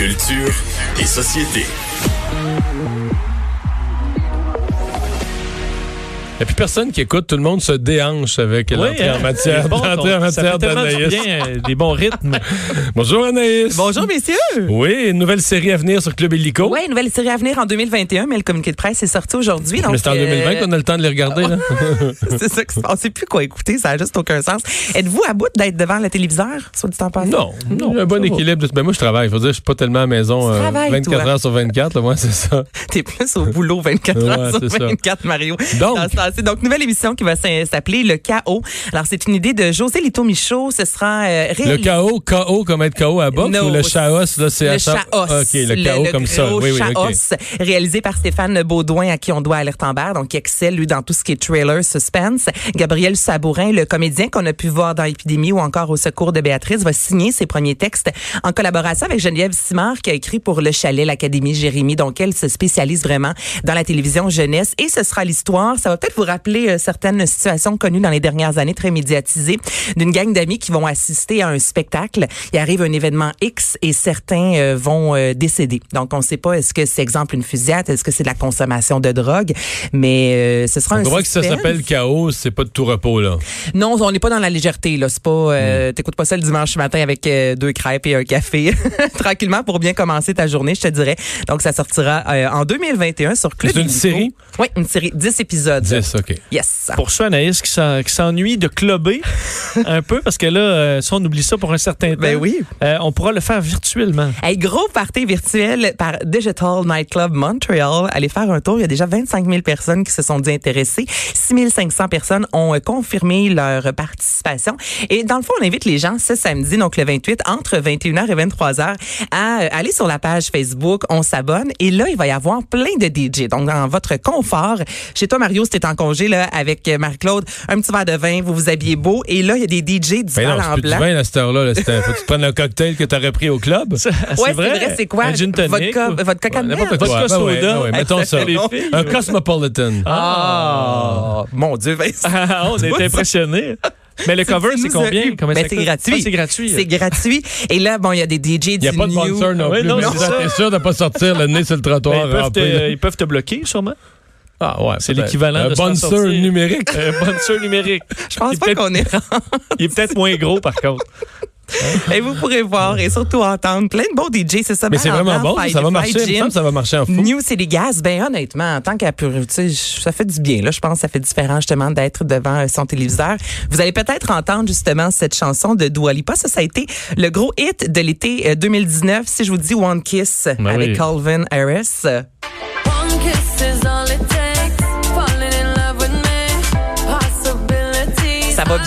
Culture et société. N'y a plus personne qui écoute, tout le monde se déhanche avec l'entrée hein, en matière, des bons l'entrée en. Ça matière du d'Anaïs. bien, euh, des bons rythmes. Bonjour Anaïs. Bonjour, messieurs. Oui, une nouvelle série à venir sur Club Illico. Oui, une nouvelle série à venir en 2021, mais le communiqué de presse est sorti aujourd'hui. donc, Mais c'est en euh, 2020 qu'on a le temps de les regarder. Là. c'est ça que c'est- on sait plus quoi écouter, ça a juste aucun sens. Êtes-vous à bout d'être devant le téléviseur, soit dit en passant? non, non, un bon équilibre. de- Ben moi, je travaille. Il faut dire, je suis pas tellement à la maison Tu euh, travailles, 24 toi. heures sur 24. Là, moi, c'est ça. T'es plus au boulot 24 heures sur c'est ça. 24, Mario. Donc. Dans temps-ci. donc, nouvelle émission qui va s'appeler Le Chaos. Alors, c'est une idée de José Lito Michaud. Ce sera euh, Le réalisé. chaos, KO comme être KO à boxe No, ou le chaos, là, c'est Le chaos. OK, le chaos comme ça. Oui, oui, OK. chaos, réalisé par Stéphane Baudouin, à qui on doit Alerte Amber, donc qui excelle, lui, dans tout ce qui est trailer, suspense. Gabriel Sabourin, le comédien qu'on a pu voir dans Épidémie ou encore au secours de Béatrice, va signer ses premiers textes en collaboration avec Geneviève Simard, qui a écrit pour Le Chalet, l'Académie Jérémy. Donc, elle se spécialise vraiment dans la télévision jeunesse. Et ce sera l'histoire. Ça va peut-être vous rappeler euh, certaines situations connues dans les dernières années, très médiatisées, d'une gang d'amis qui vont assister à un spectacle. Il arrive un événement X et certains euh, vont euh, décéder. Donc, on ne sait pas est-ce que c'est exemple une fusillade, est-ce que c'est de la consommation de drogue, mais ce sera On un voit que ça s'appelle chaos, c'est pas de tout repos, là. Non, on n'est pas dans la légèreté là. C'est pas, Hmm. euh, t'écoutes pas ça le dimanche matin avec euh, deux crêpes et un café, tranquillement pour bien commencer ta journée, je te dirais. Donc ça sortira euh, en 2021 sur Club. C'est une série? Oui, une série, 10 épisodes. 10, OK. Yes. Pour ceux, Anaïs, qui s'en- qui s'ennuient de clubber un peu, parce que là, euh, si on oublie ça pour un certain temps, Ben oui. euh, on pourra le faire virtuellement. Hey, gros party virtuel par Digital Nightclub Montreal. Allez faire un tour. Il y a déjà 25 000 personnes qui se sont dit intéressées. 6 500 personnes ont euh, confirmé leur participation. Et dans le fond, on invite les gens ce samedi, donc le 28, entre 21h et 23h, à euh, aller sur la page Facebook. On s'abonne. Et là, il va y avoir plein de DJ. Donc, dans votre confort. Chez toi, Mario, si t'es en congé, là, avec euh, Marie-Claude, un petit verre de vin, vous vous habillez beau. Et là, il y a des DJ du Ben non, en plus du blanc. vin à cette heure-là. là. Faut que tu prennes un cocktail que tu aurais pris au club. C'est Ouais, c'est vrai, c'est quoi? Un gin tonic. Vodka, ou- vodka Cadmerade. N'importe quoi. Vodka Ben ouais, soda. ben ouais, mettons Ça. Un cosmopolitan. Ah, mon Dieu, Vincent. Ah, on est impressionnés. Mais le cover, c'est combien? Ben, c'est gratuit. Ah, c'est gratuit. C'est gratuit. Et là, bon, il y a des DJ du Il n'y a pas de sponsor non Ouais, plus. T'es sûr de ne pas sortir le nez sur le trottoir ils peuvent te bloquer, sûrement. Ah ouais, C'est l'équivalent de bonsoir numérique. Un bonsoir numérique. Je pense pas qu'on est Il est peut-être moins gros, par contre. Et vous pourrez voir et surtout entendre plein de beaux DJ, c'est ça. Mais Bal c'est en vraiment bon. Ça va marcher. Ça va marcher en fou. New City Gas, ben honnêtement, en tant sais, ça fait du bien. Là, je pense que ça fait différent justement d'être devant euh, son téléviseur. Vous allez peut-être entendre justement cette chanson de Dua Lipa. Ça, ça a été le gros hit de l'été euh, 2019. Si je vous dis One Kiss Ben avec oui. Calvin Harris. euh, One kiss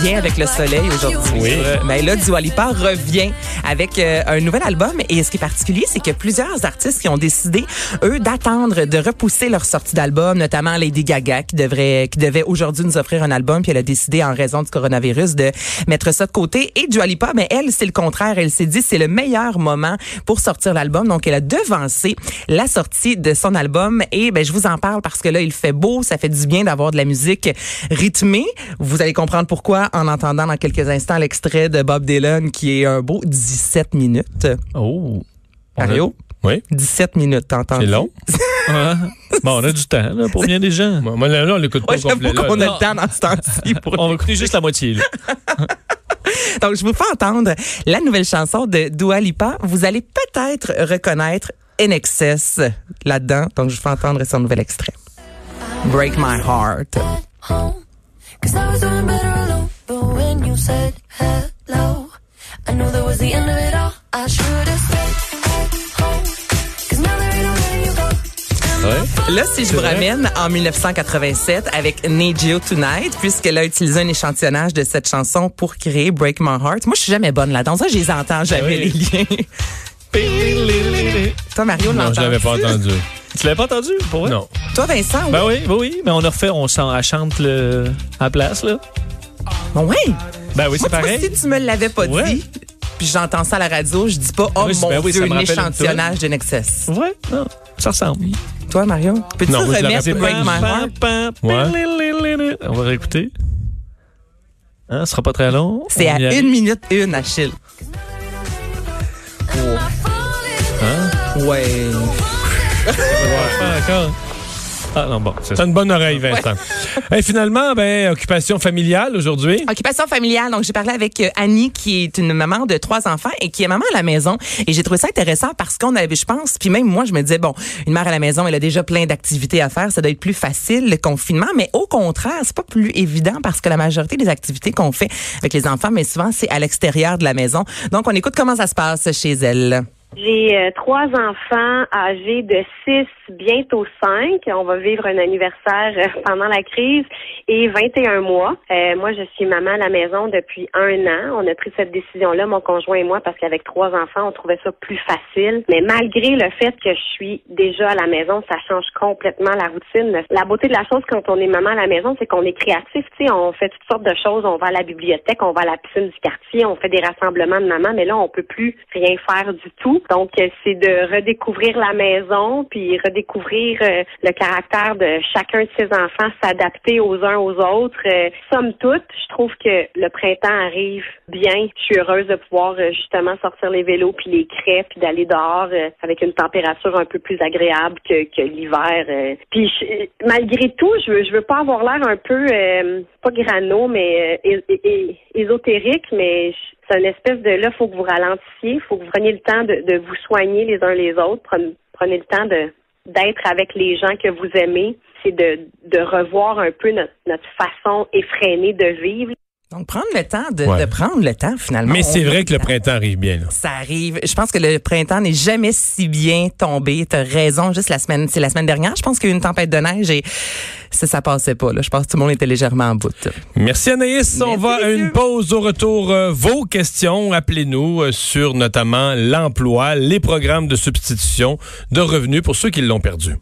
bien avec le soleil aujourd'hui. Oui. Ben là, Dua Lipa revient avec euh, un nouvel album. Et ce qui est particulier, c'est a plusieurs artistes qui ont décidé, eux, d'attendre, de repousser leur sortie d'album, notamment Lady Gaga, qui devrait, qui devait aujourd'hui nous offrir un album, puis elle a décidé, en raison du coronavirus, de mettre ça de côté. Et Dua Lipa, mais elle, c'est le contraire. Elle s'est dit, c'est le meilleur moment pour sortir l'album. Donc, elle a devancé la sortie de son album. Et ben, je vous en parle parce que là, il fait beau, ça fait du bien d'avoir de la musique rythmée. Vous allez comprendre pourquoi en entendant dans quelques instants l'extrait de Bob Dylan qui est un beau 17 minutes. Oh. On a- Mario, Oui, 17 minutes, t'entends? c'est long. Ah. Bon, on a du temps là, pour bien des gens. Moi, moi, là, là, on l'écoute pas Ouais, complet. qu'on a le temps dans ce temps-ci. pour- On va écouter juste la moitié. là. Donc, je vous fais entendre la nouvelle chanson de Dua Lipa. Vous allez peut-être reconnaître NXS là-dedans. Donc, je vous fais entendre son nouvel extrait. Break My Heart. Home. Cause I was doing better alone. But when you said hello, I knew that was the end of it all. I should have stayed at home. Cause now there ain't no letting you go. Ouais. Là, si je vous ramène en 1987 avec Need You Tonight, puisqu'elle a utilisé un échantillonnage de cette chanson pour créer Break My Heart. Moi, je suis jamais bonne là-dedans. Ça, je les entends jamais, oui. les liens. Toi, Mario, Non, je l'avais pas entendu. Tu l'avais pas entendu? Pour vrai? Non. Toi, Vincent, oui. Ben oui, oui, oui. Mais on a refait, on elle chante le, à la place, là. Bon, oui. Ben oui, c'est pareil. si tu me l'avais pas Ouais. dit, puis j'entends ça à la radio, je dis pas, oh Oui, mon ben oui, Dieu, un échantillonnage de Nexus. Ouais, non, ça ressemble. Toi, Mario, peux-tu remettre Break. My Heart? On va réécouter. Hein, ce sera pas très long. C'est à y arrive. une minute une, Achille. Hein? ouais. Pas encore. Ah non, bon, c'est une bonne oreille, Vincent. Et finalement, ben, occupation familiale aujourd'hui. Occupation familiale. Donc, j'ai parlé avec euh, Annie, qui est une maman de trois enfants et qui est maman à la maison. Et j'ai trouvé ça intéressant parce qu'on avait, je pense, puis même moi, je me disais, bon, une mère à la maison, elle a déjà plein d'activités à faire. Ça doit être plus facile, le confinement. Mais au contraire, c'est pas plus évident parce que la majorité des activités qu'on fait avec les enfants, mais souvent, c'est à l'extérieur de la maison. Donc, on écoute comment ça se passe chez elle. J'ai euh, trois enfants âgés de 6, bientôt 5. On va vivre un anniversaire euh, pendant la crise et 21 mois. Euh, moi, je suis maman à la maison depuis un an. On a pris cette décision-là, mon conjoint et moi, parce qu'avec trois enfants, on trouvait ça plus facile. Mais malgré le fait que je suis déjà à la maison, ça change complètement la routine. La beauté de la chose quand on est maman à la maison, c'est qu'on est créatif. Sais, on fait toutes sortes de choses. On va à la bibliothèque, on va à la piscine du quartier, on fait des rassemblements de maman, mais là, on peut plus rien faire du tout. Donc, euh, c'est de redécouvrir la maison, puis redécouvrir euh, le caractère de chacun de ses enfants, s'adapter aux uns aux autres. Euh, somme toute, je trouve que le printemps arrive bien. Je suis heureuse de pouvoir justement sortir les vélos, puis les craies, puis d'aller dehors avec une température un peu plus agréable que, que l'hiver. Puis je- malgré tout, je veux, je veux pas avoir l'air un peu, pas grano, mais é- ésotérique, mais je- c'est une espèce de là, faut que vous ralentissiez, faut que vous preniez le temps de, de vous soigner les uns les autres, prenez, prenez le temps de d'être avec les gens que vous aimez, c'est de, de revoir un peu notre, notre façon effrénée de vivre. Donc, prendre le temps de, Ouais. de prendre le temps, finalement. Mais c'est vrai que le printemps arrive bien. là. Ça arrive. Je pense que le printemps n'est jamais si bien tombé. T'as raison. Juste la semaine, c'est la semaine dernière. Je pense qu'il y a eu une tempête de neige et ça, ça passait pas. Là. Je pense que tout le monde était légèrement en bout. Merci Anaïs. On va à une pause au retour. euh, vos questions, appelez-nous euh, sur notamment l'emploi, les programmes de substitution de revenus pour ceux qui l'ont perdu.